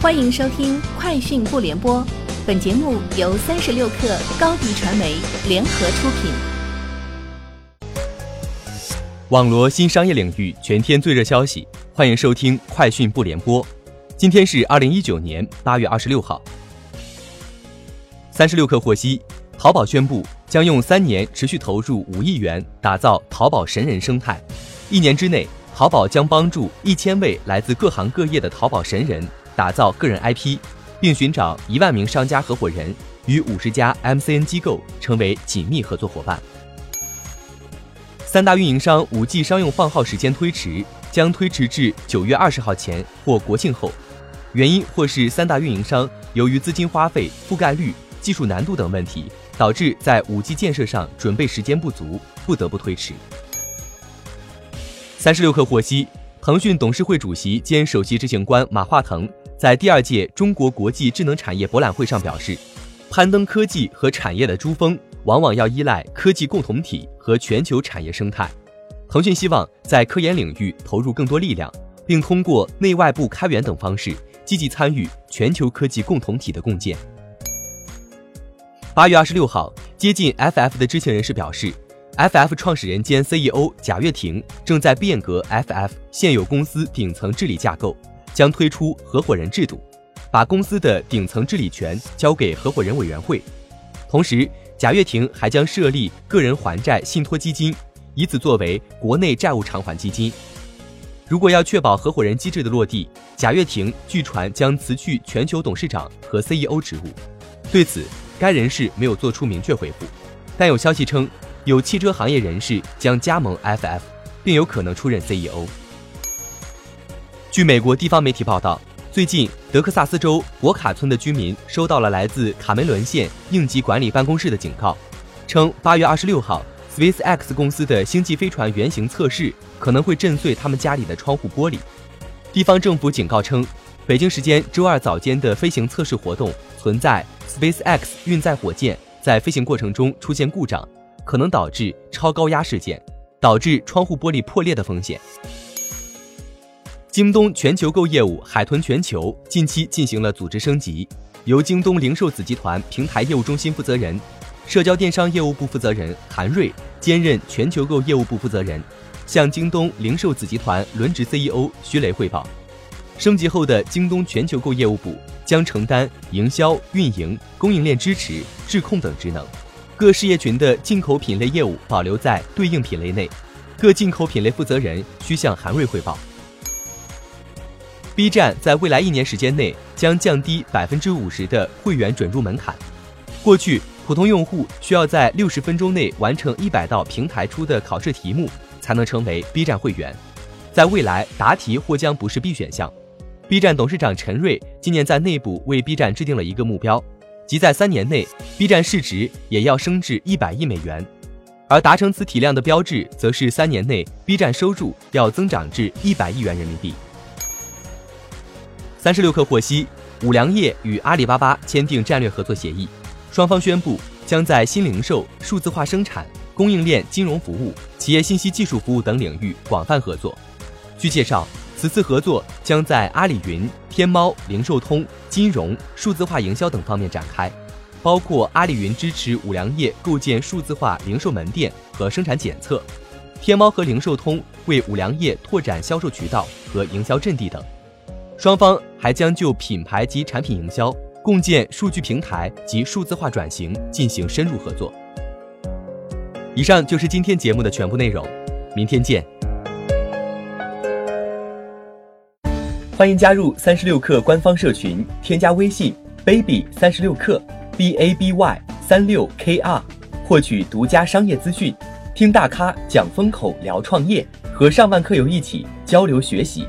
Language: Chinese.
欢迎收听《快讯不联播》，本节目由三十六克高低传媒联合出品。网罗新商业领域全天最热消息，欢迎收听《快讯不联播》。今天是二零一九年八月二十六号。三十六克获悉，淘宝宣布将用三年持续投入五亿元打造淘宝神人生态，一年之内，淘宝将帮助一千位来自各行各业的淘宝神人。打造个人 IP，并寻找一万名商家合伙人，与五十家 MCN 机构成为紧密合作伙伴。三大运营商五 G 商用放号时间推迟，将推迟至九月二十号前或国庆后。原因或是三大运营商由于资金花费、覆盖率、技术难度等问题，导致在五 G 建设上准备时间不足，不得不推迟。三十六氪获悉，腾讯董事会主席兼首席执行官马化腾。在第二届中国国际智能产业博览会上表示，攀登科技和产业的珠峰，往往要依赖科技共同体和全球产业生态。腾讯希望在科研领域投入更多力量，并通过内外部开源等方式，积极参与全球科技共同体的共建。八月二十六号，接近 FF 的知情人士表示，FF 创始人兼 CEO 贾跃亭正在变革 FF 现有公司顶层治理架构。将推出合伙人制度，把公司的顶层治理权交给合伙人委员会。同时，贾跃亭还将设立个人还债信托基金，以此作为国内债务偿还基金。如果要确保合伙人机制的落地，贾跃亭据传将辞去全球董事长和 CEO 职务。对此，该人士没有做出明确回复，但有消息称，有汽车行业人士将加盟 FF，并有可能出任 CEO。据美国地方媒体报道，最近德克萨斯州博卡村的居民收到了来自卡梅伦县应急管理办公室的警告，称八月二十六号，SpaceX 公司的星际飞船原型测试可能会震碎他们家里的窗户玻璃。地方政府警告称，北京时间周二早间的飞行测试活动存在 SpaceX 运载火箭在飞行过程中出现故障，可能导致超高压事件，导致窗户玻璃破裂的风险。京东全球购业务海豚全球近期进行了组织升级，由京东零售子集团平台业务中心负责人、社交电商业务部负责人韩瑞兼任全球购业务部负责人，向京东零售子集团轮值 CEO 徐雷汇报。升级后的京东全球购业务部将承担营销、运营、供应链支持、质控等职能，各事业群的进口品类业务保留在对应品类内，各进口品类负责人需向韩瑞汇报。B 站在未来一年时间内将降低百分之五十的会员准入门槛。过去，普通用户需要在六十分钟内完成一百道平台出的考试题目才能成为 B 站会员。在未来，答题或将不是必选项。B 站董事长陈瑞今年在内部为 B 站制定了一个目标，即在三年内，B 站市值也要升至一百亿美元。而达成此体量的标志，则是三年内 B 站收入要增长至一百亿元人民币。三十六氪获悉，五粮液与阿里巴巴签订战略合作协议，双方宣布将在新零售、数字化生产、供应链、金融服务、企业信息技术服务等领域广泛合作。据介绍，此次合作将在阿里云、天猫、零售通、金融、数字化营销等方面展开，包括阿里云支持五粮液构建数字化零售门店和生产检测，天猫和零售通为五粮液拓展销售渠道和营销阵地等。双方还将就品牌及产品营销、共建数据平台及数字化转型进行深入合作。以上就是今天节目的全部内容，明天见。欢迎加入三十六氪官方社群，添加微信 baby 三十六氪 b a b y 三六 k r，获取独家商业资讯，听大咖讲风口，聊创业，和上万客友一起交流学习。